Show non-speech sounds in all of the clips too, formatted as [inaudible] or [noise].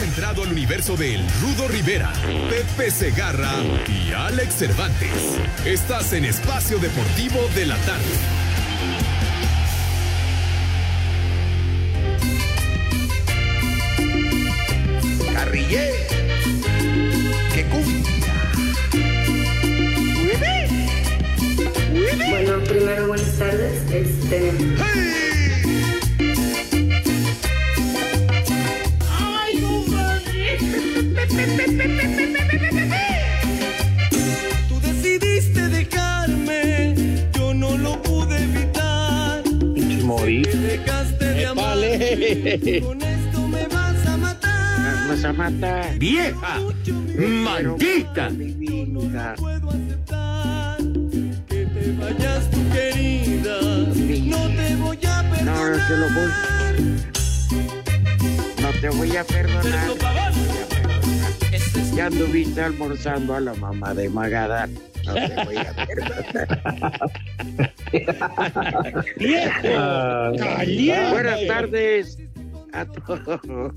Has entrado al universo de El Rudo Rivera, Pepe Segarra y Alex Cervantes. Estás en Espacio Deportivo de la Tarde. Carrillé, que cumbia. Bueno, primero buenas tardes. Este, Tú decidiste dejarme, yo no lo pude evitar. Pinche morir. Dejaste de amar. Con esto me vas a matar. Vas a matar. ¡Vieja! ¡Maldita! Vida. Puedo aceptar que te vayas tu querida. No te voy a No, perdonar. no te lo voy. No te voy a perdonar. Anduviste almorzando a la mamá de Magadán. No te voy a. Ah, Buenas tardes a todo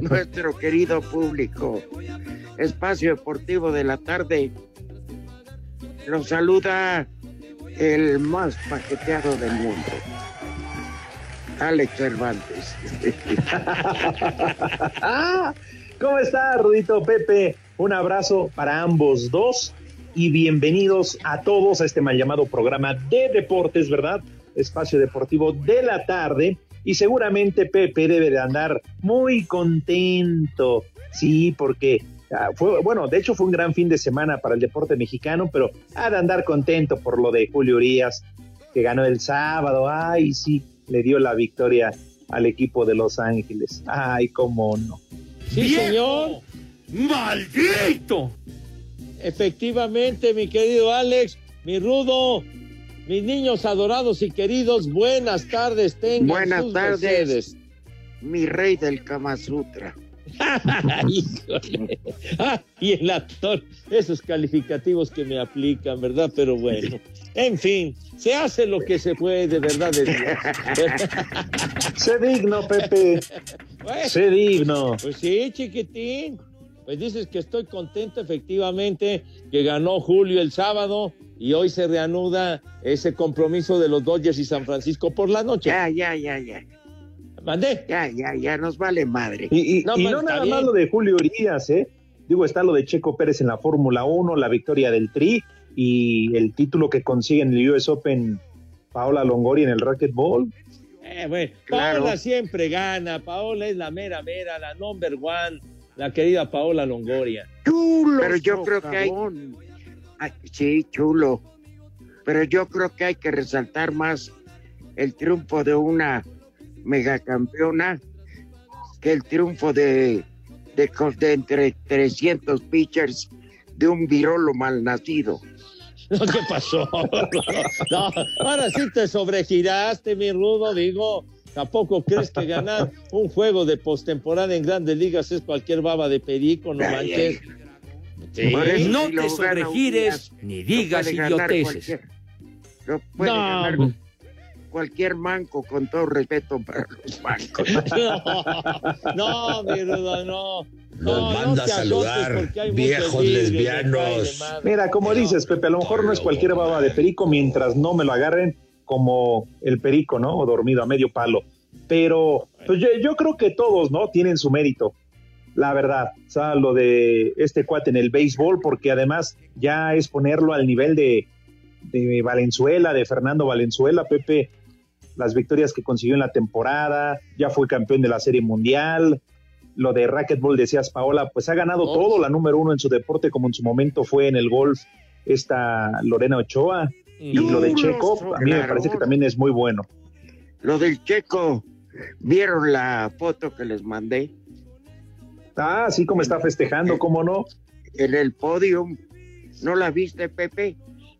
nuestro querido público. Espacio Deportivo de la Tarde. Los saluda el más paqueteado del mundo. Alex Cervantes. [laughs] ¿Cómo está, Rudito Pepe? Un abrazo para ambos dos y bienvenidos a todos a este mal llamado programa de deportes, ¿verdad? Espacio Deportivo de la tarde. Y seguramente Pepe debe de andar muy contento. Sí, porque ah, fue, bueno, de hecho fue un gran fin de semana para el deporte mexicano, pero ha de andar contento por lo de Julio Urias, que ganó el sábado. Ay, sí, le dio la victoria al equipo de Los Ángeles. Ay, cómo no. Sí, señor. ¡Maldito! Efectivamente, mi querido Alex, mi rudo, mis niños adorados y queridos, buenas tardes, tengan Buenas sus tardes. mercedes. Mi rey del Kama Sutra. [laughs] Híjole. Ah, y el actor, esos calificativos que me aplican, ¿verdad? Pero bueno, en fin, se hace lo que se puede, ¿verdad? De Dios. Sé digno, Pepe. Bueno, Sé digno. Pues sí, chiquitín. Pues dices que estoy contento, efectivamente, que ganó Julio el sábado y hoy se reanuda ese compromiso de los Dodgers y San Francisco por la noche. Ya, ya, ya, ya. ¿Mandé? Ya, ya, ya, nos vale madre. Y, y- No, y pues, no nada bien. más lo de Julio Urias, ¿eh? Digo, está lo de Checo Pérez en la Fórmula 1, la victoria del Tri y el título que consigue en el US Open Paola Longoria en el racquetball. Eh, bueno, Claro. Paola siempre gana. Paola es la mera mera, la number one, la querida Paola Longoria. Chulo. Pero yo creo que hay. Ay, sí, chulo. Pero yo creo que hay que resaltar más el triunfo de una megacampeona que el triunfo de, de, entre 300 pitchers de un virolo malnacido. No, ¿Qué pasó? [laughs] No, ahora sí te sobregiraste, mi rudo, digo. ¿Tampoco crees que ganar [laughs] un juego de postemporada en grandes ligas es cualquier baba de perico? No manches. Sí. No te sobregires ni digas ganar idioteces. puede No, ganar cualquier manco, con todo respeto para los mancos. [laughs] No, mi rudo, no. Nos No, no manda te a saludar, porque hay muchos viejos lesbianos. Mira, como No. dices, Pepe, a lo mejor no es cualquier baba de perico mientras no me lo agarren como el perico, ¿no? O dormido a medio palo. Pero pues yo, yo creo que todos, ¿no? Tienen su mérito. La verdad, o sea, lo de este cuate en el béisbol, porque además ya es ponerlo al nivel de, de Valenzuela, de Fernando Valenzuela, Pepe, las victorias que consiguió en la temporada, ya fue campeón de la Serie Mundial, lo de racquetball, decías Paola, pues ha ganado Oh. todo, la número uno en su deporte, como en su momento fue en el golf esta Lorena Ochoa, y lo de Checo, a mí me parece que también es muy bueno. Lo del checo, ¿vieron la foto que les mandé? Ah, sí, como está festejando, ¿cómo no? En el podium. ¿No la viste, Pepe?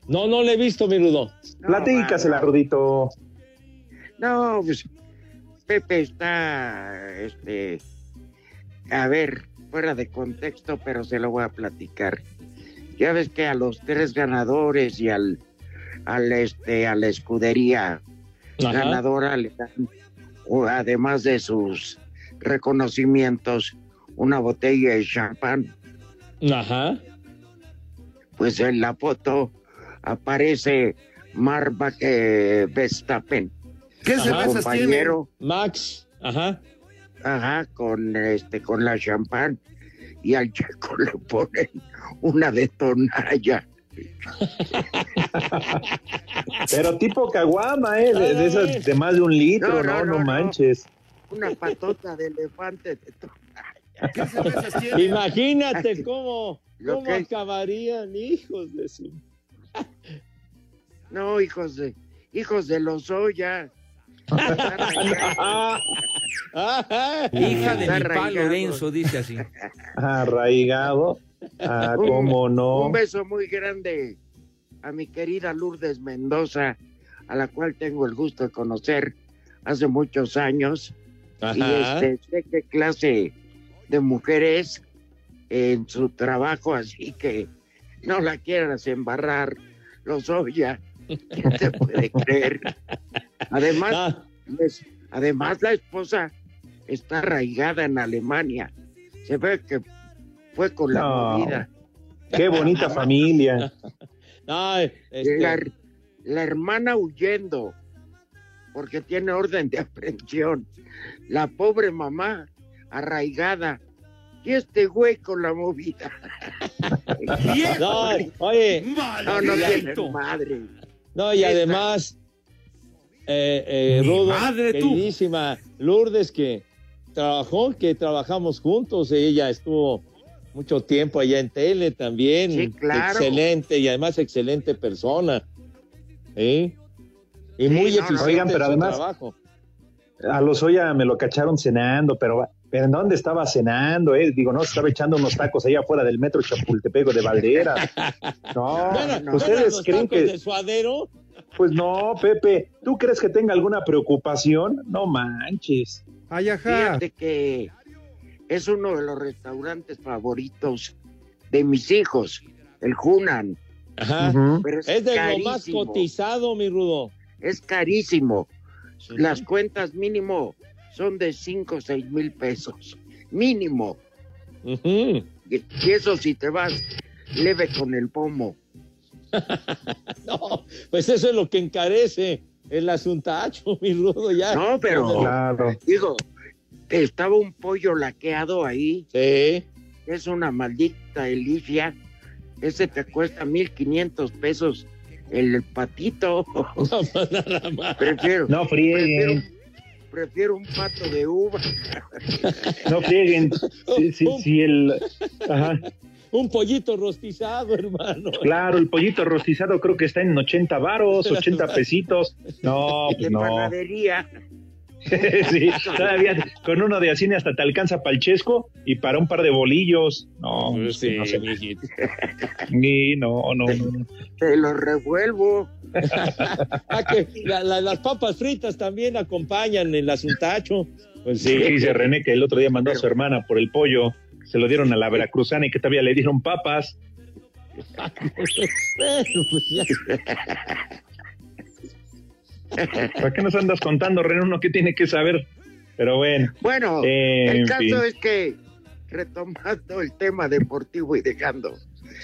No, no le he visto, mi Rudo. No, Platícasela, Rudito. No, pues Pepe está, este, a ver, fuera de contexto, pero se lo voy a platicar. Ya ves que a los tres ganadores y al, al este, a la escudería Ajá. ganadora le dan, o además de sus reconocimientos, una botella de champán. Ajá. Pues en la foto aparece Marva eh, Verstappen, ¿Qué cervezas tiene? compañero. Max. Ajá. Ajá, con este, con la champán. Y al checo [laughs] le ponen una de tonalla. [laughs] Pero tipo caguama, ¿eh? De, de esas de más de un litro, No, no, no, no, no, no. manches. Una patota de elefante de. [laughs] Imagínate cómo, cómo que- acabarían, hijos de su. No, hijos de, hijos de los Oya. [laughs] Hija de mi pa arraigado. Lorenzo, dice así. arraigado. Ah, [laughs] cómo no. Un beso muy grande a mi querida Lourdes Mendoza, a la cual tengo el gusto de conocer hace muchos años. Y Ajá. este, sé qué clase de mujer es en su trabajo, así que no la quieras embarrar, los Oya. ¿Quién te puede creer? Además, Ah, les- además la esposa está arraigada en Alemania. Se ve que fue con la No. movida. Qué bonita familia. [laughs] ay, este, La, la hermana huyendo porque tiene orden de aprehensión. La pobre mamá arraigada. Y este güey con la movida. [laughs] no, oye, No, no tiene madre. no, y además, eh, eh, Rudo, madre, queridísima Lourdes, que trabajó, que trabajamos juntos, ella estuvo mucho tiempo allá en tele también, Sí, claro. excelente y además excelente persona, ¿sí? Y Sí, muy no, eficiente oigan, en pero su además- trabajo. A los Oya me lo cacharon cenando, pero, pero ¿en dónde estaba cenando? Eh? Digo, no, se estaba echando unos tacos allá afuera del metro Chapultepec o de Valderas. [laughs] No, Bueno, no, ustedes creen tacos que... de suadero? Pues no, Pepe, ¿tú crees que tenga alguna preocupación? No manches. Ay, ajá. Fíjate que es uno de los restaurantes favoritos de mis hijos, el Hunan. Ajá. Pero es, Es de lo más cotizado, mi Rudo. Es carísimo. Las cuentas mínimo son de 5 o 6 mil pesos. Mínimo. Y eso si te vas leve con el pomo. [laughs] No, pues eso es lo que encarece el asuntacho, mi Rudo, ya. No, pero Claro. digo, estaba un pollo laqueado ahí. Sí. Es una maldita delicia. Ese te cuesta 1500 pesos el patito. No, [laughs] nada más. Prefiero, No prefiero, frieguen, prefiero un pato de uva. [laughs] no frieguen. Sí, sí, un, sí, el... Ajá. un pollito rostizado, hermano. Claro, el pollito rostizado creo que está en 80 varos, 80 pesitos. No, de pues no. panadería. [laughs] sí, [laughs] todavía con uno de así hasta te alcanza para el chesco y para un par de bolillos. No, Pues sí, no sé. Sí, [laughs] no, no, no, no. Te lo revuelvo. Ah, que la- la- las papas fritas también acompañan el asuntacho. Pues sí. Sí, dice René que el otro día mandó a su hermana por el pollo. Se lo dieron a la veracruzana y que todavía le dieron papas. ¿Para qué nos andas contando, René? Uno que tiene que saber. Pero bueno, Bueno, Eh, el caso fin. es que, retomando el tema deportivo y dejando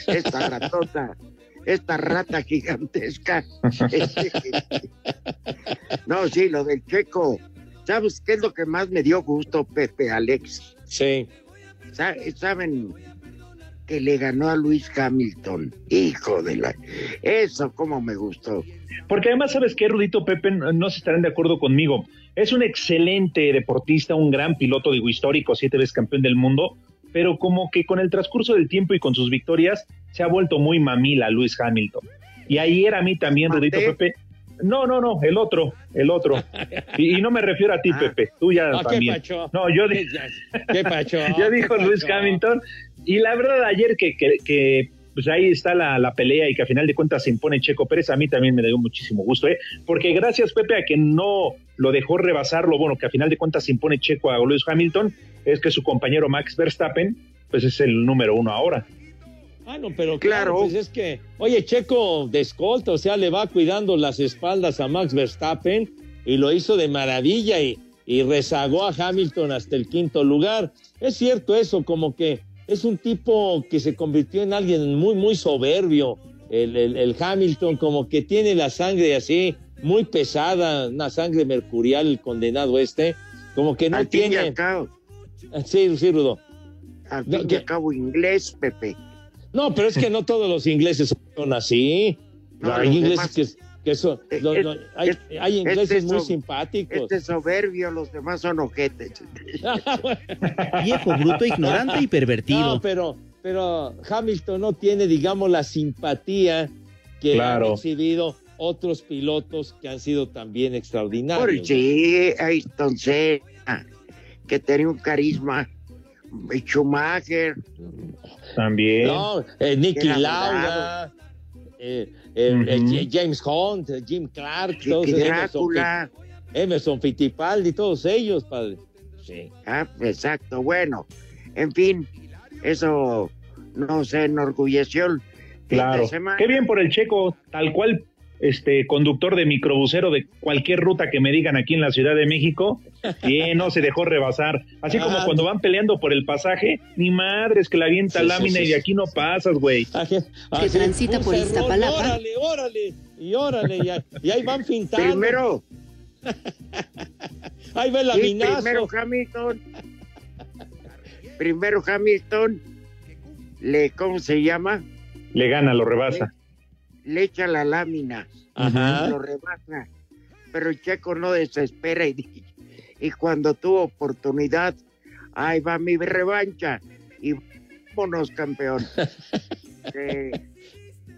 esta ratota, esta rata gigantesca. este, [laughs] no, sí, lo del checo. ¿Sabes qué es lo que más me dio gusto, Pepe Alex? Sí. Sa- ¿Saben que le ganó a Luis Hamilton? Hijo de la... Eso como me gustó. porque además, ¿sabes qué, Rudito Pepe? No se estarán de acuerdo conmigo. Es un excelente deportista, un gran piloto, digo, histórico, siete veces campeón del mundo, pero como que con el transcurso del tiempo y con sus victorias se ha vuelto muy mamila Luis Hamilton. Y ayer a mí también, ¿Mandé? Rudito Pepe, No, no, no, el otro, el otro. Y, y no me refiero a ti, Ah. Pepe, tú ya ¿qué también. pacho? No, yo di- ¿Qué pacho? [laughs] ya dijo ¿Qué Luis? Hamilton. Y la verdad, ayer que, que, que, pues ahí está la, la pelea y que a final de cuentas se impone Checo Pérez, a mí también me dio muchísimo gusto, ¿eh? Porque gracias, Pepe, a que no lo dejó rebasar, lo bueno, que a final de cuentas se impone Checo a Luis Hamilton, es que su compañero Max Verstappen, pues es el número uno ahora. Ah, no, pero claro, Claro. pues es que, oye, Checo de escolta, o sea, le va cuidando las espaldas a Max Verstappen y lo hizo de maravilla y, y rezagó a Hamilton hasta el quinto lugar. Es cierto eso, como que es un tipo que se convirtió en alguien muy, muy soberbio. El, el- el Hamilton, como que tiene la sangre así, muy pesada, una sangre mercurial, el condenado este, como que no al fin y tiene. al cabo, Sí, sí, Rudo. al No, fin y que- al cabo inglés, Pepe. No, pero es que no todos los ingleses son así. No, hay ingleses demás- que, que son. Eh, lo- eh, lo- hay, este- hay ingleses este muy simpáticos. Este es soberbio, los demás son ojetes. [laughs] Viejo, bruto, ignorante y pervertido. no, pero, pero Hamilton no tiene, digamos, la simpatía que Claro. han exhibido otros pilotos que han sido también Por extraordinarios. sí, Ayrton Senna, que tenía un carisma. y Schumacher, También. No, eh, Nicky Era Lauda, eh, eh, eh, James Hunt, eh, Jim Clark, todos Emerson, Drácula. Emerson Fittipaldi, todos ellos, padre. Sí. Ah, exacto, bueno, en fin, eso nos enorgulleció. el fin de Claro. Qué bien por el checo, tal cual, este conductor de microbusero de cualquier ruta que me digan aquí en la Ciudad de México, bien, no se dejó rebasar. Así como Ah. cuando van peleando por el pasaje, ni madres que la avienta Sí, lámina sí, y de aquí no pasas, güey. Que transita por cerrón, Iztapalapa. Órale, órale, y órale, y, ahí- y ahí van pintando. Primero, [laughs] ahí va el sí, laminazo. primero Hamilton. Primero Hamilton, le, ¿cómo se llama? Le gana, lo rebasa. Le echa la lámina, Ajá. lo rebasa. Pero el Checo no desespera y, y cuando tuvo oportunidad, ahí va mi revancha. Y vámonos, campeón. [laughs] Eh,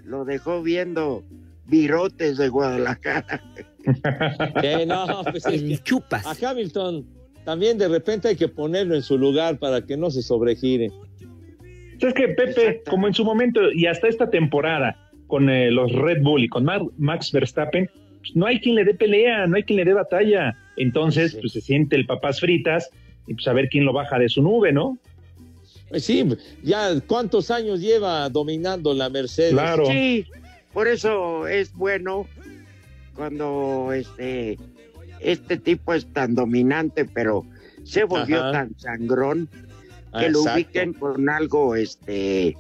lo dejó viendo virotes de Guadalajara. No, pues es que chupas. a Hamilton también de repente hay que ponerlo en su lugar para que no se sobregire. Es que Pepe, como en su momento y hasta esta temporada con eh, los Red Bull y con Mar- Max Verstappen, pues, no hay quien le dé pelea, no hay quien le dé batalla. Entonces, Sí. pues se siente el papás fritas y pues a ver quién lo baja de su nube, ¿no? Pues sí, ya cuántos años lleva dominando la Mercedes. Claro. Sí, por eso es bueno cuando este, este tipo es tan dominante, pero se volvió Ajá. tan sangrón Ah, que lo exacto. ubiquen con algo, este,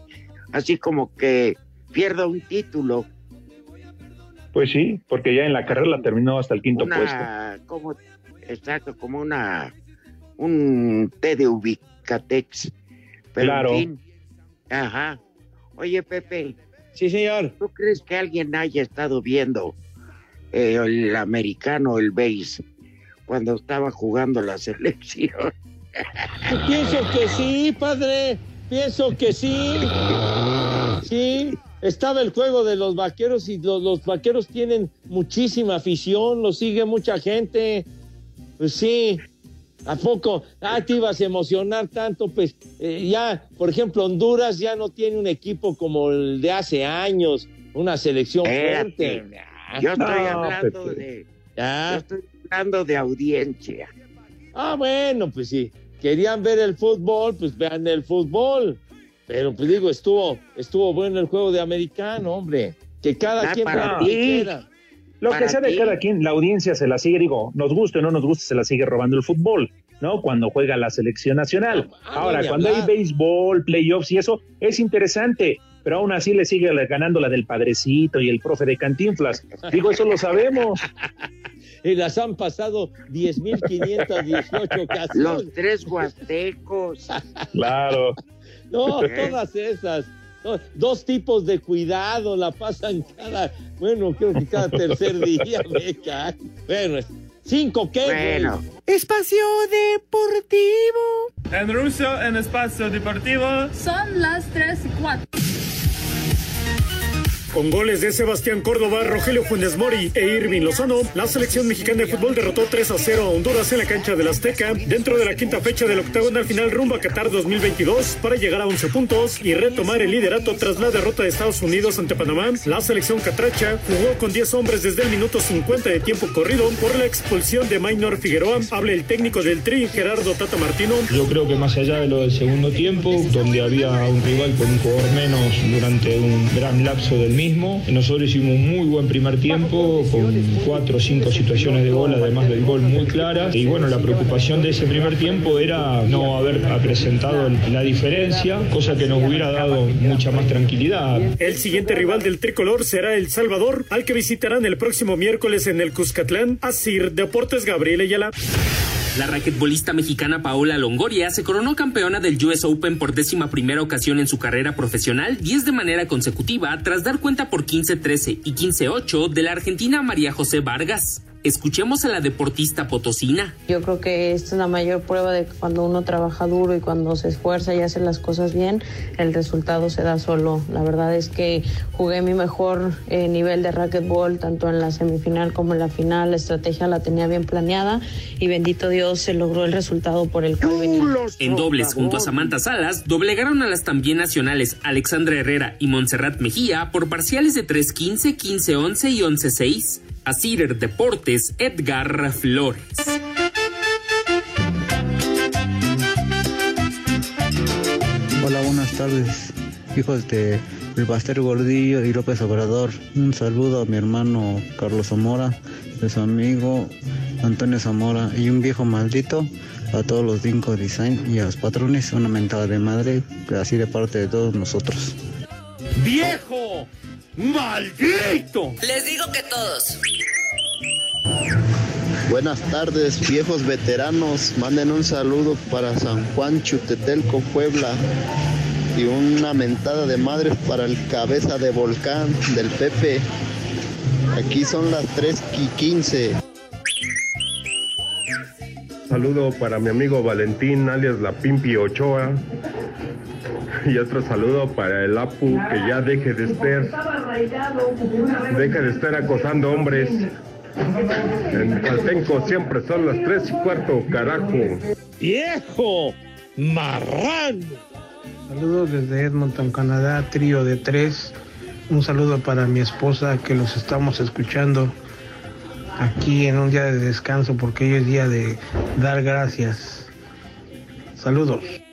así como que pierda un título, Pues sí, porque ya en la carrera la terminó hasta el quinto puesto. como, exacto, como una, un té de ubicatex. Pero Claro. en fin, ajá. Oye, Pepe, Sí, señor. ¿tú crees que alguien haya estado viendo eh, el americano, el base, cuando estaba jugando la [laughs] selección? Pienso que sí, padre. Pienso que sí. [laughs] Sí. Estaba el juego de los vaqueros y los, los vaqueros tienen muchísima afición, lo sigue mucha gente. Pues sí. ¿A poco? Ah, te ibas a emocionar tanto, pues eh, ya, por ejemplo, Honduras ya no tiene un equipo como el de hace años, una selección Espérate. fuerte. Yo estoy No, hablando Pepe. de, yo Ya. estoy hablando de audiencia. Ah, bueno, pues sí. Querían ver el fútbol, pues vean el fútbol. Pero pues digo, estuvo, estuvo bueno el juego de americano, hombre. Que cada Ah, quien para vea lo que ti. Lo que sea de ti. cada quien, la audiencia se la sigue, digo, nos guste o no nos guste, se la sigue robando el fútbol, ¿no? Cuando juega la selección nacional. Ah, Ahora, cuando hay béisbol, playoffs y eso, es interesante, pero aún así le sigue ganando la del padrecito y el profe de Cantinflas. Digo, eso lo sabemos. [laughs] Y las han pasado 10.518 ocasiones. Los tres huastecos. [laughs] Claro. No, todas esas. Dos tipos de cuidado la pasan cada, bueno, creo que cada tercer día [laughs] me cae. Bueno, cinco qué, güey? Bueno, Espacio Deportivo. En ruso, en espacio deportivo. Son las 3 y 4. Con goles de Sebastián Córdoba, Rogelio Funes Mori e Irving Lozano, la selección mexicana de fútbol derrotó 3 a 0 a Honduras en la cancha del Azteca dentro de la quinta fecha del octagonal final rumbo a Qatar 2022 para llegar a 11 puntos y retomar el liderato tras la derrota de Estados Unidos ante Panamá. La selección catracha jugó con 10 hombres desde el minuto 50 de tiempo corrido por la expulsión de Maynor Figueroa. Habla el técnico del Tri, Gerardo Tata Martino. Yo creo que más allá de lo del segundo tiempo, donde había un rival con un jugador menos durante un gran lapso del mismo, nosotros hicimos un muy buen primer tiempo con cuatro o cinco situaciones de gol, además del gol muy claras. Y bueno, la preocupación de ese primer tiempo era no haber presentado la diferencia, cosa que nos hubiera dado mucha más tranquilidad. El siguiente rival del tricolor será El Salvador, al que visitarán el próximo miércoles en el Cuscatlán. Asir Deportes Gabriel Ayala. La raquetbolista mexicana Paola Longoria se coronó campeona del US Open por décima primera ocasión en su carrera profesional, 10 de manera consecutiva, tras dar cuenta por 15-13 y 15-8 de la argentina María José Vargas. Escuchemos a la deportista potosina. Yo creo que esta es la mayor prueba de que cuando uno trabaja duro y cuando se esfuerza y hace las cosas bien, el resultado se da solo. La verdad es que jugué mi mejor eh, nivel de racquetball, tanto en la semifinal como en la final. La estrategia la tenía bien planeada y bendito Dios se logró el resultado por el cual. En dobles, junto a Samantha Salas, doblegaron a las también nacionales Alexandra Herrera y Montserrat Mejía por parciales de 3-15, 15-11 y 11-6. A Cider Deportes, Edgar Flores. Hola, buenas tardes, hijos de El Pastel Gordillo y López Obrador. Un saludo a mi hermano Carlos Zamora, de su amigo Antonio Zamora y un viejo maldito a todos los Dinko Design y a los patrones. Una mentada de madre, así de parte de todos nosotros. ¡Viejo! ¡Maldito! Les digo que todos. Buenas tardes, viejos veteranos. Manden un saludo para San Juan Chutetelco, Puebla. Y una mentada de madres para el cabeza de volcán del Pepe. Aquí son las 3 y 15. Saludo para mi amigo Valentín, alias La Pimpi Ochoa. [laughs] Y otro saludo para el Apu, que ya deje de estar, deje de estar acosando hombres. En Caltenco siempre son las tres y cuarto, carajo. ¡Viejo! ¡Marrán! Saludos desde Edmonton, Canadá, trío de tres. Un saludo para mi esposa que los estamos escuchando aquí en un día de descanso porque hoy es día de dar gracias. Saludos.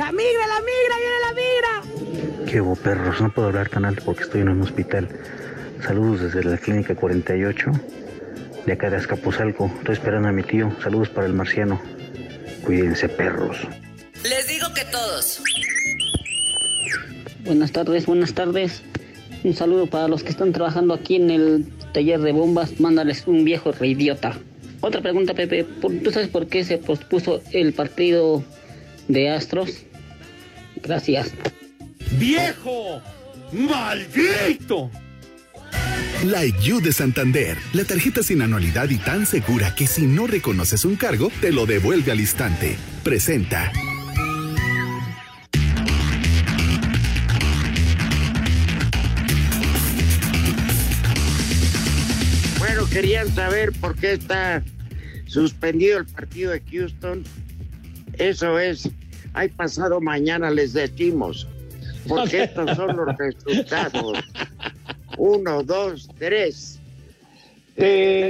La migra, la migra, viene la migra. ¿Qué hubo, perros? No puedo hablar tan alto porque estoy en un hospital. Saludos desde la clínica 48 de acá de Azcapotzalco. Estoy esperando a mi tío. Saludos para el marciano. Cuídense, perros. Les digo que todos. Buenas tardes, buenas tardes. Un saludo para los que están trabajando aquí en el taller de bombas. Mándales un viejo reidiota. Otra pregunta, Pepe. ¿Tú sabes por qué se pospuso el partido de Astros? Gracias. ¡Viejo! ¡Maldito! Like You de Santander, la tarjeta sin anualidad y tan segura que si no reconoces un cargo, te lo devuelve al instante. Presenta. Bueno, querían saber por qué está suspendido el partido de Houston. Eso es, hay pasado mañana les decimos, porque estos son los [laughs] resultados. Uno, dos, tres. Tepachero.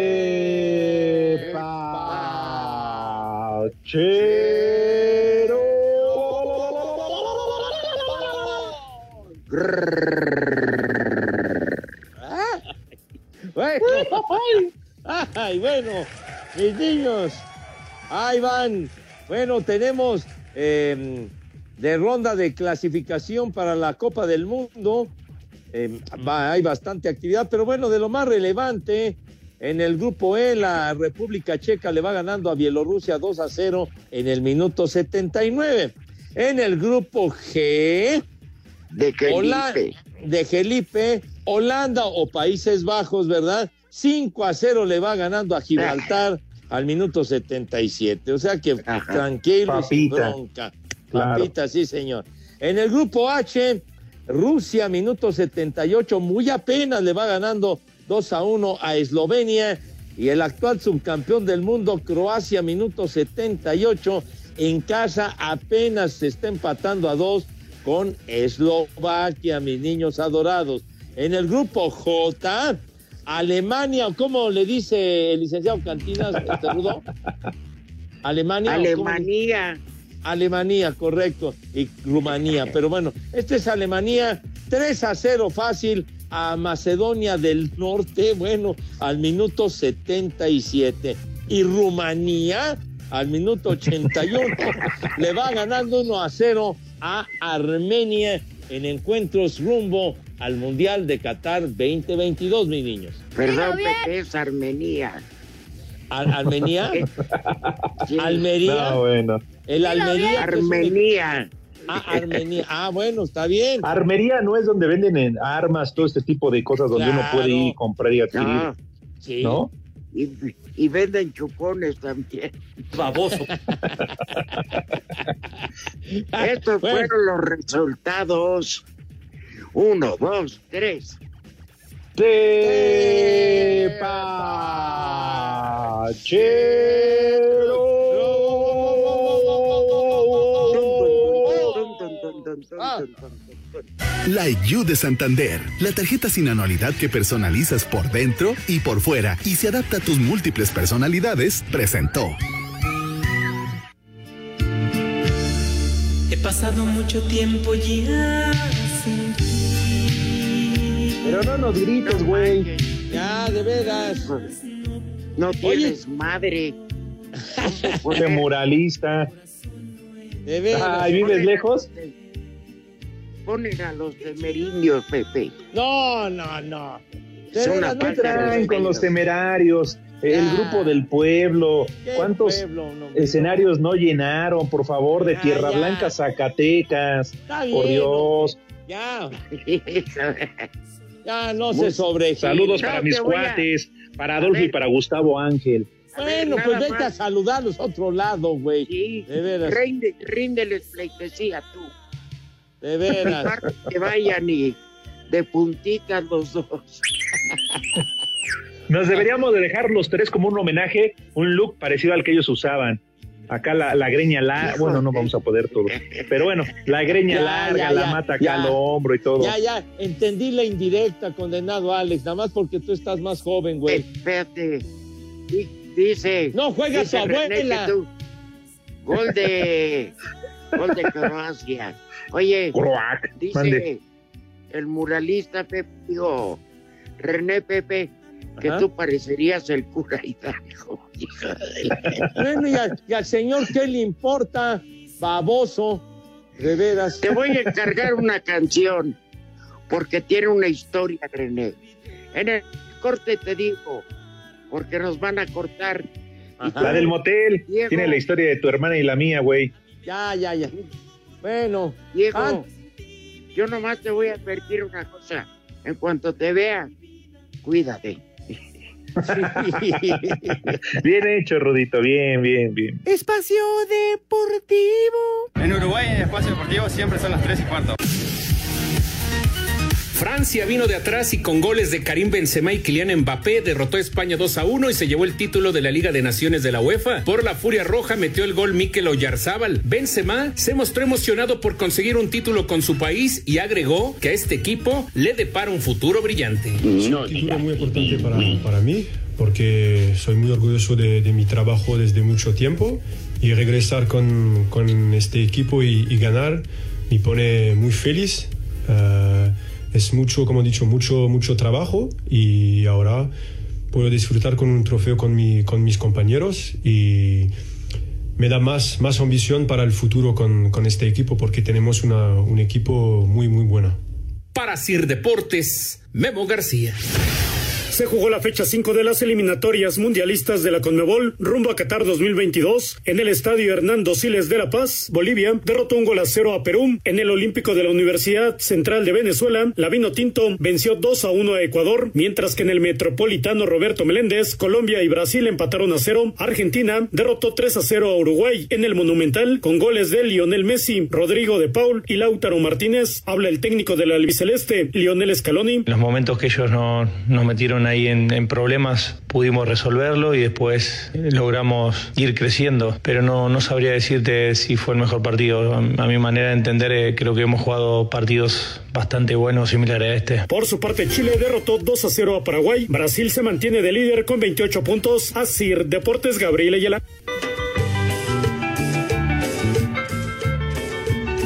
Bueno, ay, bueno, mis niños, ahí van. Bueno, tenemos eh, de ronda de clasificación para la Copa del Mundo. Eh, va- hay bastante actividad, pero bueno, de lo más relevante, en el grupo E, la República Checa le va ganando a Bielorrusia 2 a 0 en el minuto 79. En el grupo G, de Felipe, de Felipe, Holanda o Países Bajos, ¿verdad? 5 a 0 le va ganando a [laughs] Gibraltar al minuto 77. O sea que tranquilo y sin Papita. bronca. Claro. Papita, sí, señor. En el grupo H, Rusia, minuto 78, muy apenas le va ganando 2 a 1 a Eslovenia. Y el actual subcampeón del mundo, Croacia, minuto 78, en casa apenas se está empatando a dos con Eslovaquia, mis niños adorados. En el grupo J, Alemania, ¿cómo le dice el licenciado Cantinas, este Rudo? Alemania. ¿o cómo le- Alemania. Alemania, correcto, y Rumanía. Pero bueno, este es Alemania, 3 a 0 fácil a Macedonia del Norte, bueno, al minuto 77. Y Rumanía, al minuto 81, le va ganando 1 a 0 a Armenia en encuentros rumbo al Mundial de Qatar 2022, mis niños. Perdón, Pepe, es Armenia. Ar- ¿Armenia? [laughs] Sí. ¿Almería? No, bueno. El Almería. que es un- Armenia. Ah, Armenia. Ah, bueno, está bien. Armería no es donde venden en armas, todo este tipo de cosas donde uno puede ir y comprar y adquirir, No, Sí. ¿no? y, y venden chupones también. Baboso. Estos Bueno. fueron los resultados. Uno, dos, tres. Dun. Like You de Santander, la tarjeta sin anualidad que personalizas por dentro y por fuera y se adapta a tus múltiples personalidades, presentó. He pasado mucho tiempo ya. Pero no nos grites, güey. Ya, de veras. No tienes madre. Ese muralista. De veras. Ay, ¿vives lejos? Ponen a los de Meriño, Pepe. No, no, no. De veras, una no ¿Qué falta de traen con los temerarios? El grupo del pueblo. ¿Qué ¿Cuántos pueblo? No, escenarios no llenaron, por favor, de Ya, Tierra ya. Blanca, Zacatecas? Está Por bien, Dios. Ya, [laughs] ya no se sobre. Saludos para mis a- cuates, para A Adolfo y para Gustavo Ángel. A ver, Bueno, pues vete a saludarlos a otro lado, güey. Sí, De veras, rinde, ríndeles pleitesía tú. de veras. Que vayan y de puntitas los dos. Nos deberíamos de dejar los tres como un homenaje, un look parecido al que ellos usaban. Acá la, la greña larga, bueno, no vamos a poder todo. Pero bueno, la greña Ya, larga, ya, la ya, mata acá ya. al hombro y todo. Ya, ya, entendí la indirecta, condenado Alex, nada más porque tú estás más joven, güey. Espérate. Di- Dice. No juega dice su René abuela. tú- Gol de. Gol de Croacia. Oye, Croac, mande. dice el muralista Pepe, digo, René Pepe, que Ajá. tú parecerías el cura Hidalgo. hija de- [laughs] Bueno, y, al- y al señor, ¿qué le importa? Baboso, de veras. Te voy a encargar una canción, porque tiene una historia, René. En el corte te digo, porque nos van a cortar. La del motel. Diego. Tiene la historia de tu hermana y la mía, güey. Ya, ya, ya. Bueno, Diego, Ah. yo nomás te voy a advertir una cosa. En cuanto te vea, cuídate. [laughs] Bien hecho, Rudito. Bien, bien, bien. Espacio Deportivo. En Uruguay, en Espacio Deportivo, siempre son las 3 y cuarto. Francia vino de atrás y con goles de Karim Benzema y Kylian Mbappé derrotó a España 2 a 1 y se llevó el título de la Liga de Naciones de la UEFA. Por la Furia Roja metió el gol Mikel Oyarzábal. Benzema se mostró emocionado por conseguir un título con su país y agregó que a este equipo le depara un futuro brillante. un título muy importante para, para mí porque soy muy orgulloso de, de mi trabajo desde mucho tiempo y regresar con, con este equipo y, y ganar me pone muy feliz. Eh, es mucho, como he dicho, mucho, mucho trabajo y ahora puedo disfrutar con un trofeo con, mi, con mis compañeros y me da más, más ambición para el futuro con, con este equipo porque tenemos un equipo muy, muy bueno. Para Sir Deportes, Memo García. Se jugó la fecha 5 de las eliminatorias mundialistas de la Conmebol rumbo a Qatar 2022 en el estadio Hernando Siles de La Paz. Bolivia derrotó un gol a cero a Perú. En el Olímpico de la Universidad Central de Venezuela, la Vino Tinto venció 2 a 1 a Ecuador, mientras que en el Metropolitano Roberto Meléndez, Colombia y Brasil empataron a cero. Argentina derrotó 3 a 0 a Uruguay en el Monumental con goles de Lionel Messi, Rodrigo de Paul y Lautaro Martínez. Habla el técnico de la albiceleste, Lionel Scaloni. Los momentos que ellos no, nos metieron ahí en, en problemas, pudimos resolverlo y después eh, logramos ir creciendo. Pero no, no sabría decirte si fue el mejor partido. A, a mi manera de entender, eh, creo que hemos jugado partidos bastante buenos, similares a este. Por su parte, Chile derrotó 2 a 0 a Paraguay. Brasil se mantiene de líder con 28 puntos. Asir Deportes Gabriel Ayala.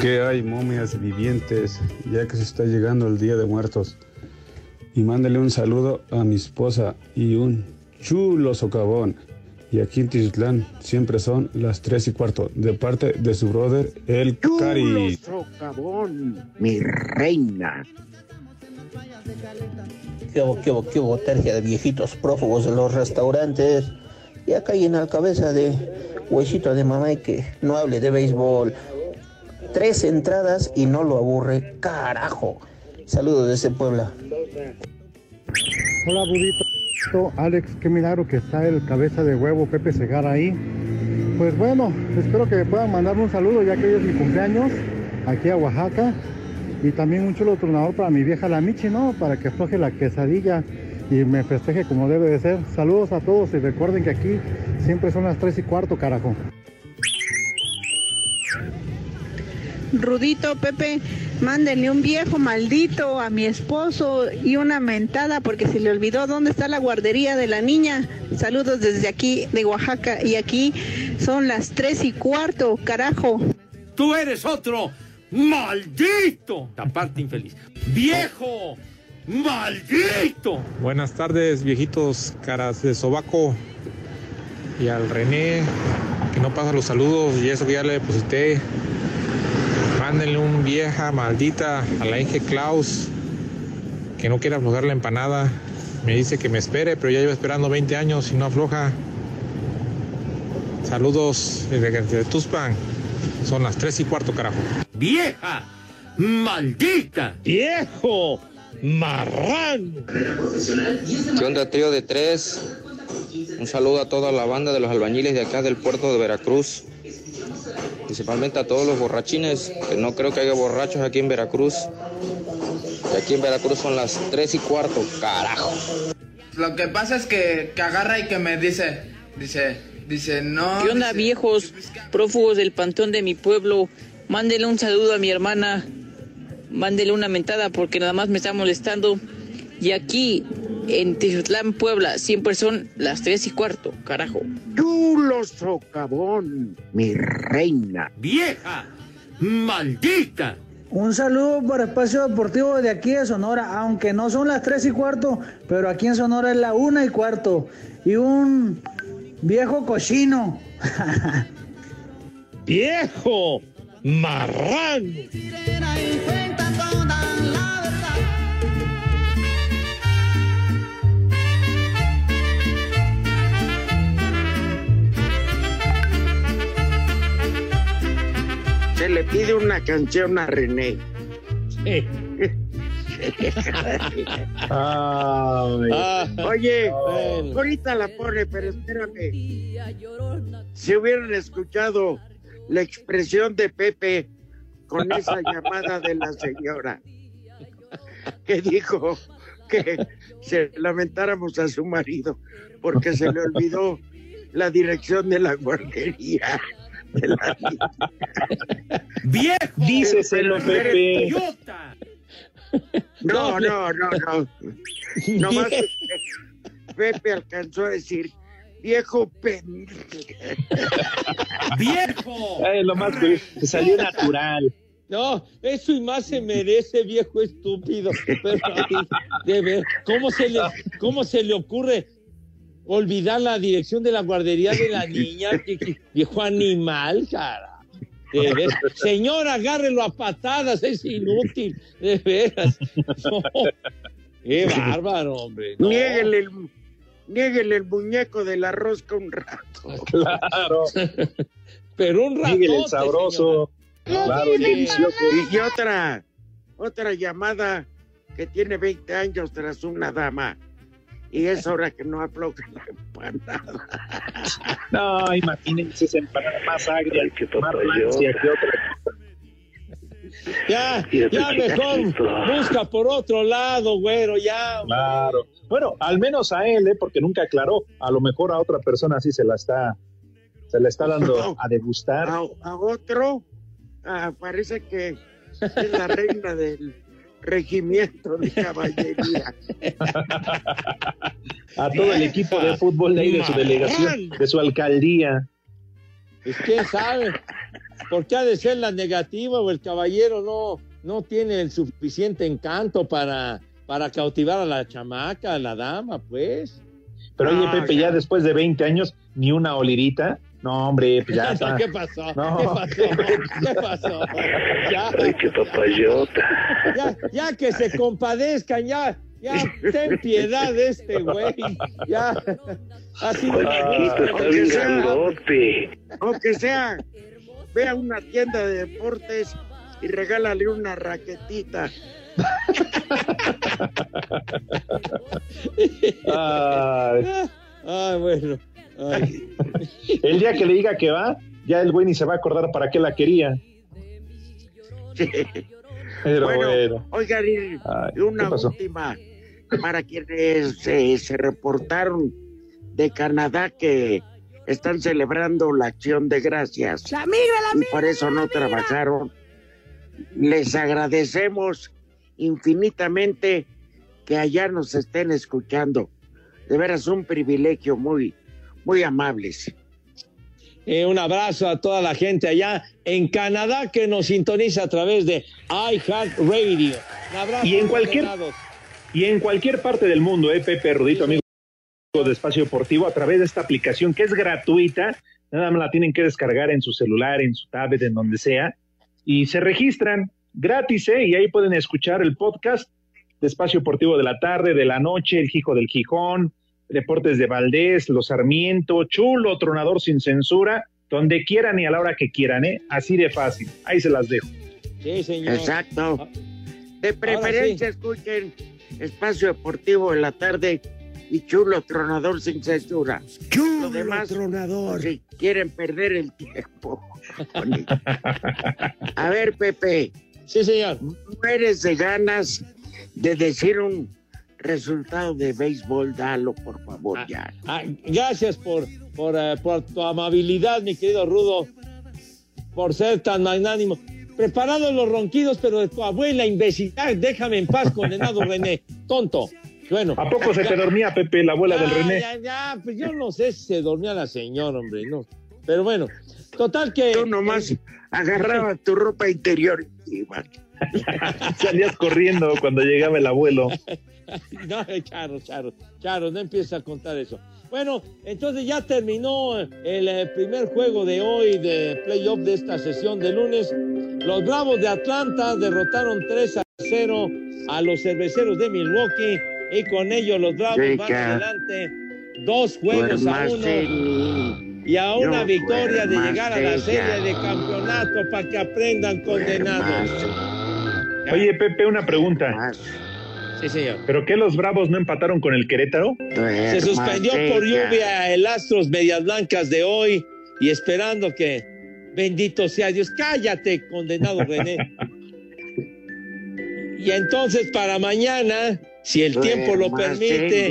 que hay momias vivientes, ya que se está llegando el Día de Muertos. Y mándale un saludo a mi esposa y un chulo socavón. Y aquí en Tizitlán siempre son las 3 y cuarto, de parte de su brother, el Cari. socavón, mi reina. ¿Qué hubo, qué hubo, qué hubo, tercia de viejitos prófugos de los restaurantes? Y acá hay en la cabeza de huesito de mamá y que no hable de béisbol. Tres entradas y no lo aburre, carajo. Saludos desde Puebla. Hola, Budito. Alex, qué milagro que está el cabeza de huevo Pepe Segar ahí. Pues bueno, espero que puedan mandar un saludo ya que hoy es mi cumpleaños aquí a Oaxaca. Y también un chulo tronador para mi vieja la Michi, ¿no? Para que afloje la quesadilla y me festeje como debe de ser. Saludos a todos y recuerden que aquí siempre son las 3 y cuarto, carajo. Rudito, Pepe, mándenle un viejo maldito a mi esposo y una mentada porque se le olvidó dónde está la guardería de la niña. Saludos desde aquí de Oaxaca y aquí son las tres y cuarto, carajo. Tú eres otro maldito. La parte infeliz. Viejo. Maldito. Buenas tardes, viejitos caras de sobaco. Y al René, que no pasa los saludos y eso que ya le deposité. Mándenle un vieja maldita a la Inge Klaus, que no quiere aflojar la empanada. Me dice que me espere, pero ya llevo esperando 20 años y no afloja. Saludos desde de Tuspan. Son las 3 y cuarto, carajo. Vieja. Maldita. Viejo. Marrano. ¿Qué onda, trío de tres? Un saludo a toda la banda de los albañiles de acá del puerto de Veracruz. Principalmente a todos los borrachines, que no creo que haya borrachos aquí en Veracruz. Aquí en Veracruz son las 3 y cuarto, carajo. Lo que pasa es que, que agarra y que me dice, dice, dice, no. ¿Qué onda, viejos prófugos del panteón de mi pueblo? Mándele un saludo a mi hermana. Mándele una mentada porque nada más me está molestando. Y aquí, en Tijutlán, Puebla, siempre son las tres y cuarto, carajo. Chulo socavón, mi reina. Vieja. Maldita. Un saludo para Espacio Deportivo de aquí de Sonora, aunque no son las 3 y cuarto, pero aquí en Sonora es la 1 y cuarto. Y un viejo cochino. [laughs] ¡Viejo! ¡Marrano! Se le pide una canción a René. Oye, ahorita la pone, pero espérame. Si hubieran escuchado la expresión de Pepe con esa llamada de la señora que dijo que se lamentáramos a su marido porque se le olvidó la dirección de la guardería. De la [laughs] ¡Viejo! Díceselo, Pepe. No, no, no, no. Nomás [laughs] Pepe alcanzó a decir, viejo pen... ¡Viejo! Lo más que salió natural. No, eso y más se merece, viejo estúpido. Pero, [laughs] de ver, ¿cómo se le, cómo se le ocurre olvidar la dirección de la guardería de la [laughs] niña? Que- que- viejo animal, cara. De Señor, agárrelo a patadas, es inútil. De veras. [laughs] No. Qué bárbaro, hombre. No. Niéguele el, niéguele el muñeco de la rosca un rato. Claro. [laughs] Pero un rato. El sabroso. Claro, el delicioso. Y otra, otra llamada que tiene 20 años tras una dama. Y es hora que no afloje la [laughs] empanada. No, imagínense esa empanada más agria, más rancia que otra. Ya, ya mejor busca por otro lado, güero, ya. Claro. Bueno, al menos a él, ¿eh? porque nunca aclaró. A lo mejor a otra persona sí se la está, se la está dando a degustar. A, a otro, ah, parece que es la reina del regimiento de caballería. [laughs] A todo el equipo de fútbol de ahí, de su delegación, de su alcaldía. Pues quién sabe. ¿Por qué ha de ser la negativa o el caballero no, no tiene el suficiente encanto para, para cautivar a la chamaca, a la dama, pues? Pero oye, Pepe, ya ya. después de 20 años, ni una olirita. No, hombre, pues ya [laughs] está. ¿Qué pasó? No. ¿Qué pasó? ¿Qué pasó? Ya, Ay, qué papayota. ya, ya que se compadezcan, ya, ya, ten piedad de este güey. Ya, así Juanito, está Aunque bien sea- grandote. Aunque sea, ve a una tienda de deportes y regálale una raquetita. [laughs] Ay, Ay, bueno. Ay. [laughs] el día que le diga que va, ya el güey ni se va a acordar para qué la quería. Pero bueno, bueno. oigan, Ay, una última para quienes eh, se reportaron de Canadá que están celebrando la acción de gracias. La migra, la y por eso no trabajaron. Les agradecemos infinitamente que allá nos estén escuchando. De veras un privilegio muy, muy amables. Eh, un abrazo a toda la gente allá en Canadá que nos sintoniza a través de iHeartRadio. Un abrazo Y en cualquier-. Y en cualquier parte del mundo, eh, Pepe Rudito, amigo de Espacio Deportivo, a través de esta aplicación que es gratuita, nada más la tienen que descargar en su celular, en su tablet, en donde sea, y se registran gratis, ¿eh? Y ahí pueden escuchar el podcast de Espacio Deportivo de la tarde, de la noche, El Hijo del Gijón, Deportes de Valdés, Los Sarmiento, Chulo, Tronador sin censura, donde quieran y a la hora que quieran, ¿eh? Así de fácil. Ahí se las dejo. Sí, señor. Exacto. De preferencia escuchen Espacio Deportivo en la tarde y Chulo Tronador sin censura. Lo demás, Tronador. si quieren perder el tiempo. [laughs] A ver, Pepe. Sí, señor. No eres de ganas de decir un resultado de béisbol, dalo, por favor, ya. Ah, gracias por, por, eh, por tu amabilidad, mi querido Rudo, por ser tan magnánimo. Preparados los ronquidos, pero de tu abuela, imbecilidad, déjame en paz, condenado René, tonto. Bueno. ¿A poco se te dormía, Pepe, la abuela del Ya, René? Ya, ya, pues yo no sé si se dormía la señora, hombre, no. Pero bueno, total que. Tú nomás agarrabas [laughs] tu ropa interior y. [laughs] Salías corriendo cuando llegaba el abuelo. [laughs] No, Charo, Charo, Charo, no empieces a contar eso. Bueno, entonces ya terminó el eh, primer juego de hoy de playoff de esta sesión de lunes. Los Bravos de Atlanta derrotaron 3 a 0 a los cerveceros de Milwaukee y con ello los Bravos van adelante dos juegos a uno y a una victoria de llegar a la ella. serie de campeonato para que aprendan condenados. Oye, Pepe, una pregunta. Sí, señor. ¿Pero qué los Bravos no empataron con el Querétaro? Se suspendió por lluvia el Astros Medias Blancas de hoy y esperando que bendito sea Dios. Cállate, condenado René. [laughs] Y entonces para mañana, si el tiempo lo permite,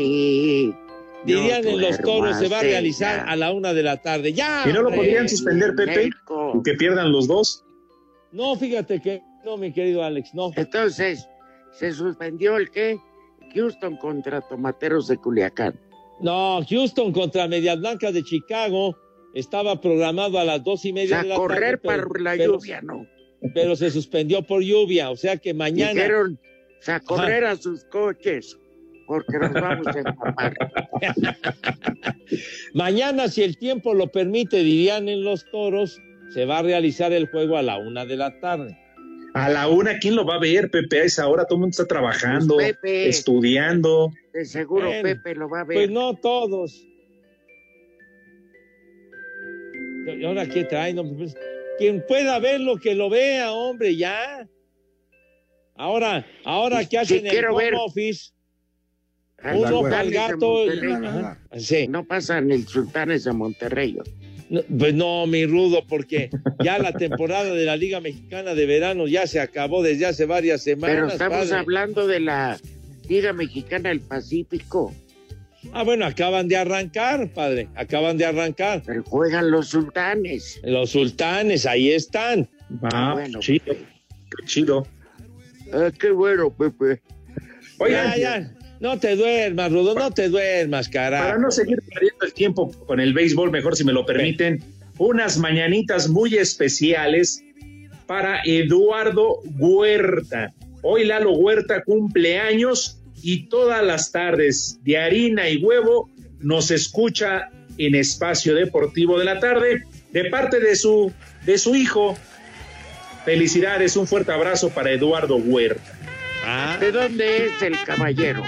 dirían en los toros, se va a realizar a la una de la tarde. Ya. ¿Y no lo podrían suspender, Pepe? ¿Y que pierdan los dos? No, fíjate que no, mi querido Alex, no. Entonces, ¿se suspendió el qué? Houston contra Tomateros de Culiacán. No, Houston contra Medias Blancas de Chicago estaba programado a las dos y media O sea, de la correr tarde. para la pero- lluvia, ¿no? Pero se suspendió por lluvia, o sea que mañana. Dijeron, o sea, correr a sus coches, porque nos vamos a empapar. [laughs] Mañana, si el tiempo lo permite, dirían en los toros, se va a realizar el juego a la una de la tarde. A la una, ¿quién lo va a ver, Pepe? A esa hora todo el mundo está trabajando, Pues Pepe. estudiando. De seguro Bueno, Pepe lo va a ver. Pues no todos. ¿Y ahora qué traen? No, pues, quien pueda verlo, que lo vea, hombre, ya. Ahora, ahora que hacen el quiero home ver. office, uno para el gato. Ajá, sí. No pasan el Sultanes de Monterrey. No, pues no, mi rudo, porque ya la temporada de la Liga Mexicana de Verano ya se acabó desde hace varias semanas. Pero estamos padre. hablando de la Liga Mexicana del Pacífico. Ah, bueno, acaban de arrancar, padre, acaban de arrancar. Pero juegan los sultanes. Los sultanes, ahí están. Ah, bueno. chido, qué chido. Ah, qué bueno, Pepe. Oigan, ya, ya. No te duermas, Rudo, no te duermas, carajo. Para no seguir perdiendo el tiempo con el béisbol, mejor si me lo permiten, unas mañanitas muy especiales para Eduardo Huerta. Hoy Lalo Huerta cumple años y todas las tardes de harina y huevo nos escucha en Espacio Deportivo de la Tarde de parte de su, de su hijo. Felicidades, un fuerte abrazo para Eduardo Huerta. Ah, ¿De dónde es el caballero?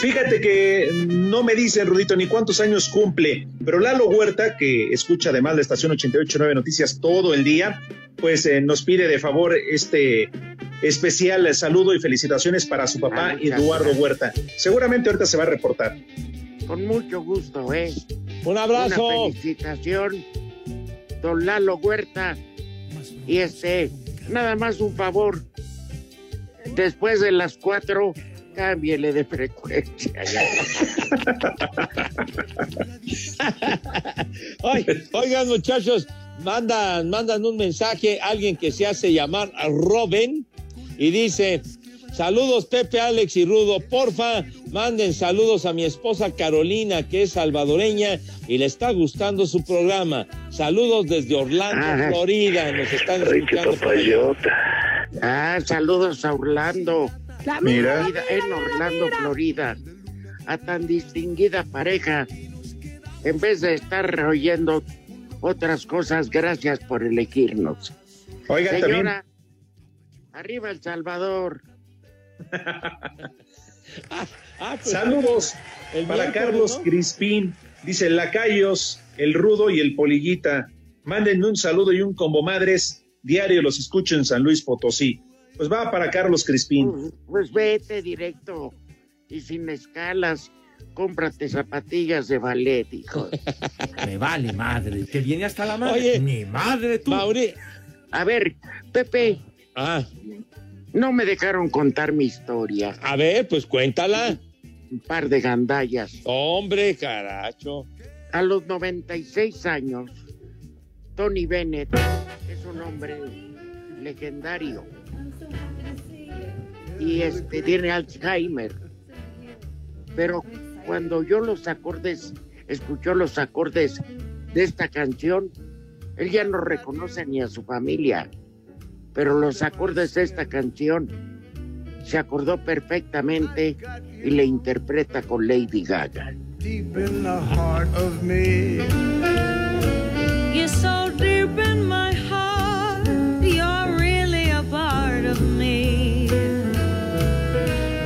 Fíjate que no me dicen, Rudito, ni cuántos años cumple, pero Lalo Huerta, que escucha además la estación 889 Noticias todo el día, pues eh, nos pide de favor este especial saludo y felicitaciones para su papá Ah, Eduardo gracias. Huerta. Seguramente ahorita se va a reportar. Con mucho gusto, ¿eh? un abrazo. Una felicitación, don Lalo Huerta. Y este, nada más un favor. Después de las cuatro, cámbiele de frecuencia. [laughs] oigan, muchachos, mandan, mandan un mensaje, alguien que se hace llamar Robin, y dice: Saludos, Pepe, Alex y Rudo. Porfa, manden saludos a mi esposa Carolina, que es salvadoreña y le está gustando su programa. Saludos desde Orlando. Florida. Nos están escuchando. por allá. Ah, saludos a Orlando. Mira. Florida, En Orlando, Florida. A tan distinguida pareja. En vez de estar oyendo otras cosas, gracias por elegirnos. Oigan, también. Señora, arriba El Salvador. [laughs] Ah, pues, Saludos el para miércoles, Carlos ¿no? Crispín. Dice Lacayos, el Rudo y el Polillita. Mándenme un saludo y un combo madres. Diario los escucho en San Luis Potosí. Pues va para Carlos Crispín. Pues, pues vete directo y sin escalas. Cómprate zapatillas de ballet, hijo. [laughs] Me vale madre. Que viene hasta la madre. Oye, Ni madre tú. Mauri. A ver, Pepe, Ah, no me dejaron contar mi historia. a ver, pues cuéntala. Un par de gandallas. Hombre, caracho. A los 96 años, Tony Bennett es un hombre legendario. Y este tiene Alzheimer. Pero cuando yo los acordes, escuchó los acordes de esta canción, él ya no reconoce ni a su familia. Pero los acordes de esta canción se acordó perfectamente y le interpreta con Lady Gaga. You're so deep in my heart. You're really a part of me.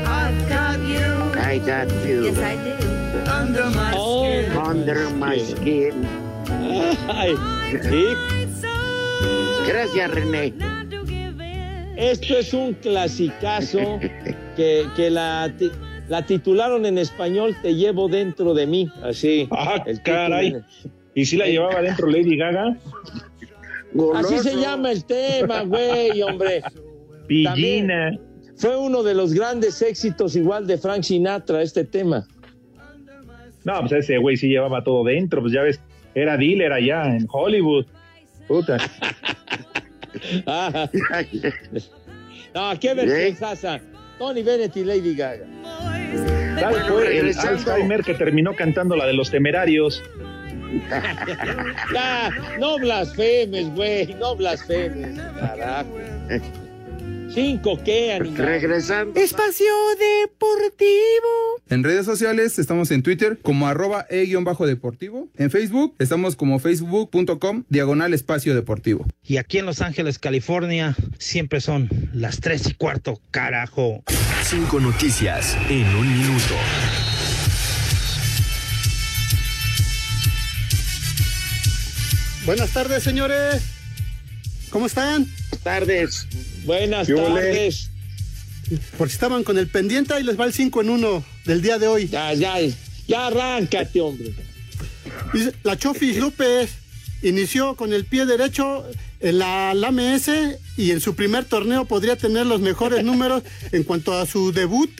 I've got you. I got you Yes, I do. Under my Oh, skin. under my skin. Ay, sí. Gracias, René. Esto es un clasicazo que, que la, ti- la titularon en español Te llevo dentro de mí. Así. Ah, el título. ¿Y si la llevaba dentro Lady Gaga? Así se llama el tema, güey, hombre. Pillina. Fue uno de los grandes éxitos igual de Frank Sinatra, este tema. No, pues ese güey sí llevaba todo dentro, pues ya ves, era dealer allá en Hollywood. Puta. [laughs] Ah. No, qué versión sasa. Tony Bennett y Lady Gaga. Tal fue el Alzheimer que terminó cantando la de los temerarios. [laughs] Ya, no blasfemes, güey, no blasfemes, carajo. Cinco, ¿qué, animal? Regresando. Espacio Deportivo. En redes sociales estamos en Twitter como arroba e-deportivo. En Facebook estamos como facebook.com diagonal espacio deportivo. Y aquí en Los Ángeles, California, siempre son las tres y cuarto, carajo. Cinco noticias en un minuto. Buenas tardes, señores. ¿Cómo están? Buenas tardes. Buenas tardes. Por si estaban con el pendiente, ahí les va el 5 en 1 del día de hoy. Ya, ya, ya arráncate, hombre. La Chofis López inició con el pie derecho en la LAMS y en su primer torneo podría tener los mejores [laughs] números en cuanto a su debut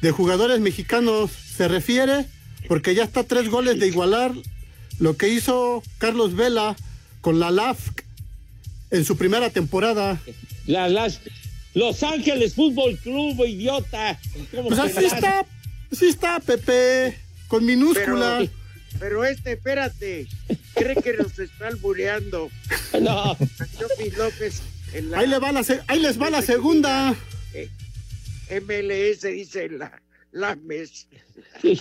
de jugadores mexicanos se refiere, porque ya está tres goles de igualar lo que hizo Carlos Vela con la LAFC en su primera temporada. La- las, Los Ángeles Fútbol Club, idiota. ¿Cómo Pues así está, así está, Pepe, con minúscula. Pero, pero este, espérate, cree que nos está albureando. [laughs] No. Chofi López en la Ahí, le va la se- ahí les va la segunda. MLS dice la, la mes. [laughs] Ahí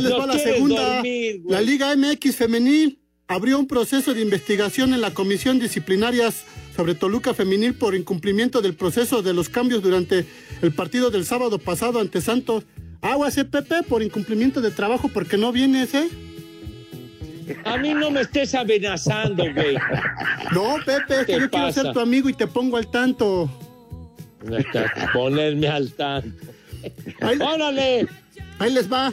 les va la segunda. la Liga MX Femenil abrió un proceso de investigación en la Comisión Disciplinaria sobre Toluca Femenil por incumplimiento del proceso de los cambios durante el partido del sábado pasado ante Santos. Aguas, Pepe, por incumplimiento de trabajo porque no vienes, ¿eh? A mí no me estés amenazando, güey. No, Pepe, es que ¿Qué yo quiero ser tu amigo y te pongo al tanto. Ponerme al tanto. ¡Órale! Ahí les va.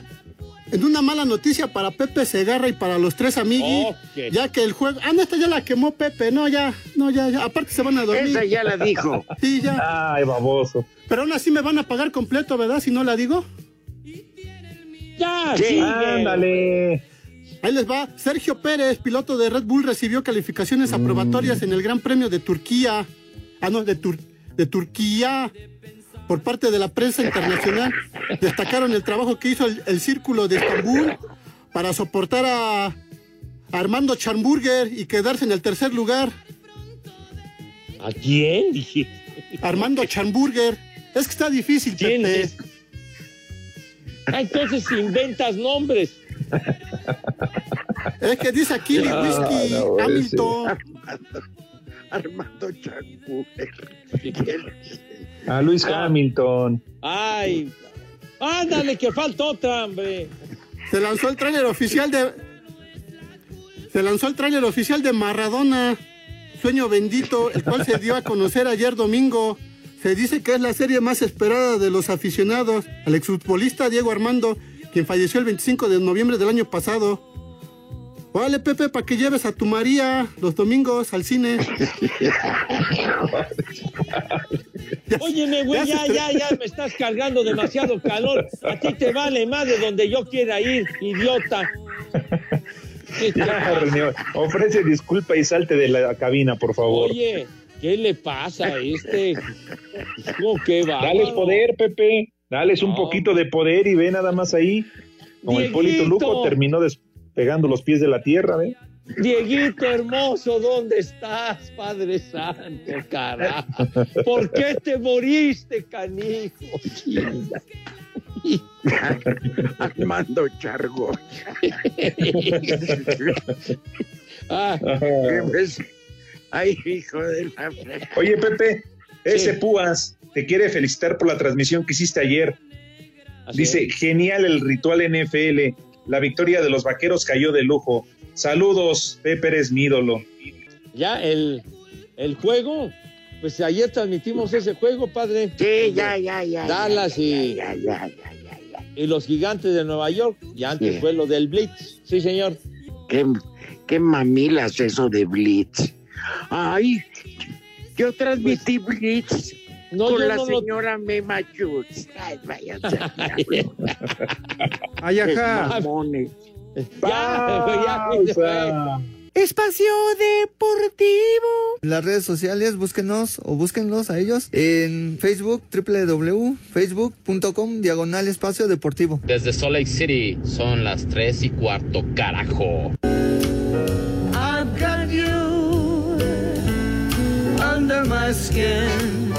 En una mala noticia para Pepe Segarra y para los tres amigos, ya que el juego... Ah, no, esta ya la quemó Pepe, no, ya, no, ya, ya. Aparte se van a dormir. Esa ya la dijo. [laughs] Sí, ya. Ay, baboso. Pero aún así me van a pagar completo, ¿verdad? Si no la digo. Ya, Sí. Ándale. Ahí les va. Sergio Pérez, piloto de Red Bull, recibió calificaciones aprobatorias en el Gran Premio de Turquía. Ah, no, de, Tur- de Turquía. Por parte de la prensa internacional. Destacaron el trabajo que hizo el, el Círculo de Estambul para soportar a, Armando Schamburger y quedarse en el tercer lugar. ¿A quién? Armando Schamburger. Es que está difícil, ¿Quién Pepe. es? Ah, entonces inventas nombres. Es que dice aquí mi Ah, whisky no. Hamilton. Armando Changuler. A Luis Hamilton. Ay, ándale, que falta otra, hombre. Se lanzó el tráiler oficial de. Se lanzó el tráiler oficial de Maradona, Sueño Bendito, el cual se dio a conocer ayer domingo. Se dice que es la serie más esperada de los aficionados al exfutbolista Diego Armando, quien falleció el 25 de noviembre del año pasado. Órale, Pepe, para que lleves a tu María los domingos al cine. [laughs] Óyeme, güey, ya, ya, ya me estás cargando demasiado calor. A ti te vale más de donde yo quiera ir, idiota. ¿Qué [laughs] Ya? René, ofrece disculpa y salte de la cabina, por favor. Oye, ¿qué le pasa a este? ¿Cómo que va? Dales poder, Pepe. Dales un No. poquito de poder y ve nada más ahí. Como el Polito. Luco terminó despegando los pies de la tierra, ¿ve? Dieguito hermoso, ¿dónde estás, Padre Santo, carajo? ¿Por qué te moriste, canijo? Armando Chargo. Ah. Ay, hijo de la Oye, Pepe, ese Sí. Púas te quiere felicitar por la transmisión que hiciste ayer. así. Dice, genial el ritual NFL. La victoria de los vaqueros cayó de lujo. Saludos, Pepe, eres mi ídolo. ya el, el juego, pues ayer transmitimos ese juego, padre. Sí, ya, ya, ya. Dallas ya, y, Ya, ya, ya, ya, ya. y los gigantes de Nueva York, y antes Sí. fue lo del Blitz. Sí, señor. Qué, qué mamilas eso de Blitz. Ay, yo transmití Blitz Pues, No, con la no lo- señora Mema Schutz. Ay, váyanse [laughs] Ay, ajá. Ya, ya, ya. Espacio Deportivo. Las redes sociales, búsquenos o búsquenlos a ellos en Facebook, www.facebook.com, diagonal espacio deportivo. Desde Salt Lake City son las 3 y cuarto, carajo. I've got you under my skin.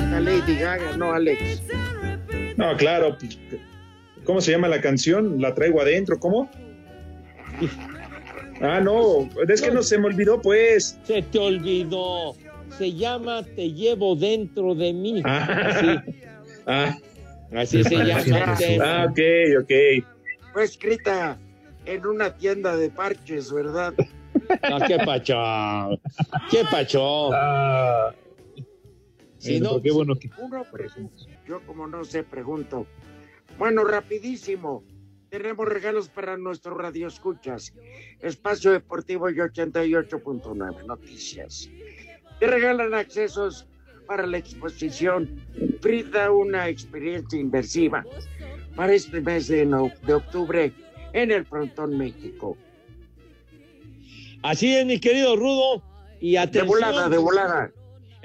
Lady Gaga, ¿no, Alex? No, claro. ¿Cómo se llama la canción? La traigo adentro, ¿cómo? Ah, no, es que no se me olvidó, pues. Se te olvidó. Se llama Te llevo dentro de mí. Ah. Así, Ah, así se llama. ah, ok, ok. Fue escrita en una tienda de parches, ¿verdad? No, qué pacho. Qué pacho. Ah, Si no, qué bueno que. Uno, pues, yo como no sé, pregunto. Bueno, rapidísimo. Tenemos regalos para nuestros radioescuchas. Espacio Deportivo y 88.9 Noticias. Te regalan accesos para la exposición. Brinda una experiencia inmersiva para este mes de, no- de octubre en el Frontón México. Así es, mi querido Rudo. Y De atención. volada, de volada.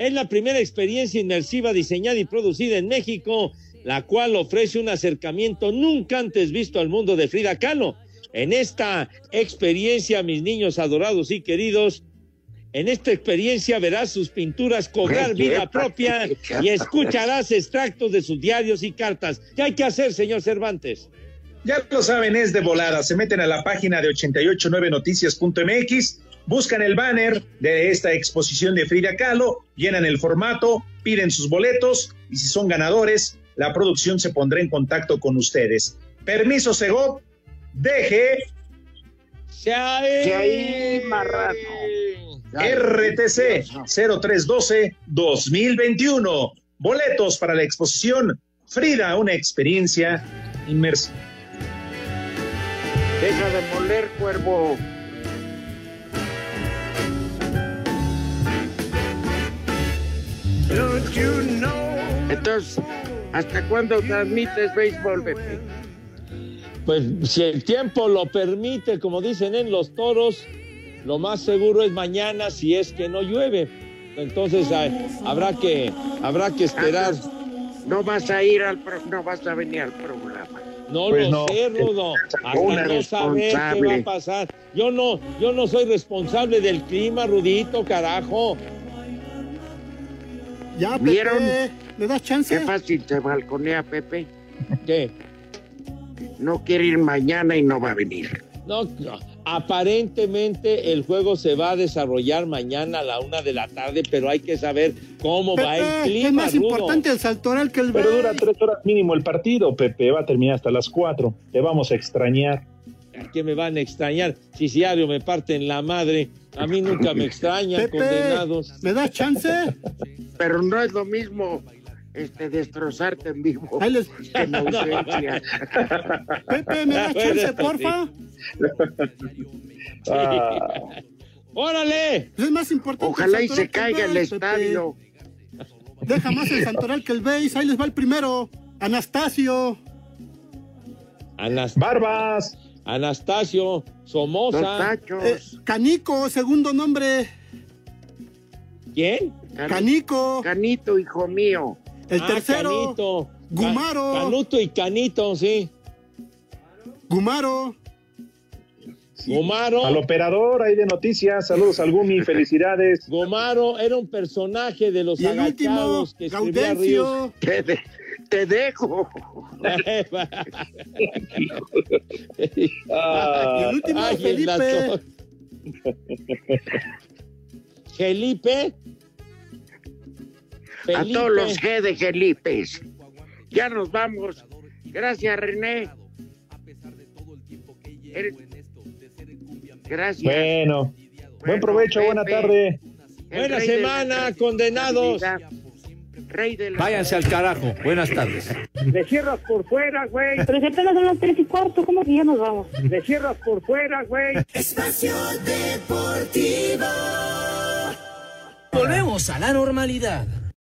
Es la primera experiencia inmersiva diseñada y producida en México, la cual ofrece un acercamiento nunca antes visto al mundo de Frida Kahlo. En esta experiencia, mis niños adorados y queridos, en esta experiencia verás sus pinturas cobrar vida propia y escucharás extractos de sus diarios y cartas. ¿Qué hay que hacer, señor Cervantes? Ya lo saben, es de volada. Se meten a la página de 889noticias.mx, buscan el banner de esta exposición de Frida Kahlo, llenan el formato, piden sus boletos y si son ganadores, la producción se pondrá en contacto con ustedes. Permiso, Segov, deje ahí, marrano. RTC 0312-2021. Boletos para la exposición Frida, una experiencia inmersiva. Deja de moler, cuervo. Entonces, ¿hasta cuándo transmites béisbol, Pepe? Pues si el tiempo lo permite, como dicen en los toros, lo más seguro es mañana si es que no llueve. Entonces ah, habrá que habrá que esperar. No vas a ir al pro- no vas a venir al programa. No Pues lo no. sé, Rudo. Hasta no saber qué va a pasar. Yo no, yo no soy responsable del clima, Rudito, carajo. Ya, Pepe, ¿Vieron? ¿le das chance? Qué fácil se balconea, Pepe. ¿Qué? No quiere ir mañana y no va a venir. No, no. aparentemente el juego se va a desarrollar mañana a la una de la tarde, pero hay que saber cómo va el clima, es más Rudo. importante el saltoral que el Pero dura tres horas mínimo el partido, Pepe. Va a terminar hasta las cuatro. Te vamos a extrañar. Que me van a extrañar. Si diario me parten la madre, a mí nunca me extrañan, Pepe, condenados. ¿me das chance? Pero no es lo mismo este destrozarte en vivo Ahí les- que en ausencia. Pepe, ¿me das chance, porfa? Ah, ¡Órale! Es más importante Ojalá el y se caiga el Pepe. estadio. Deja más el santoral que el béis. Ahí les va el primero. Anastasio. Anas- Barbas. Anastasio, Somoza. Eh, Canico, segundo nombre. ¿Quién? Can- Canico. Canito, hijo mío. El Ah, tercero. Canito. Gumaro. Ca- Canuto y Canito, sí. Gumaro. Gomaro. Al operador ahí de noticias. Saludos al Gumi. [laughs] Felicidades. Gomaro era un personaje de los Y el último, agachados que escribía Ríos. Te, de- te dejo. Ah, Y el último, Ay, el Felipe. Felipe. A todos los G de Gelipes. Ya nos vamos. Gracias, René. Gracias. bueno. Buen provecho. Buena tarde. Buena semana, condenados. Rey de la Váyanse al carajo. Buenas tardes. Le cierras por fuera, güey. Pero si apenas son las tres y cuarto, ¿cómo que ya nos vamos? Le cierras por fuera, güey. Espacio Deportivo. Volvemos a la normalidad.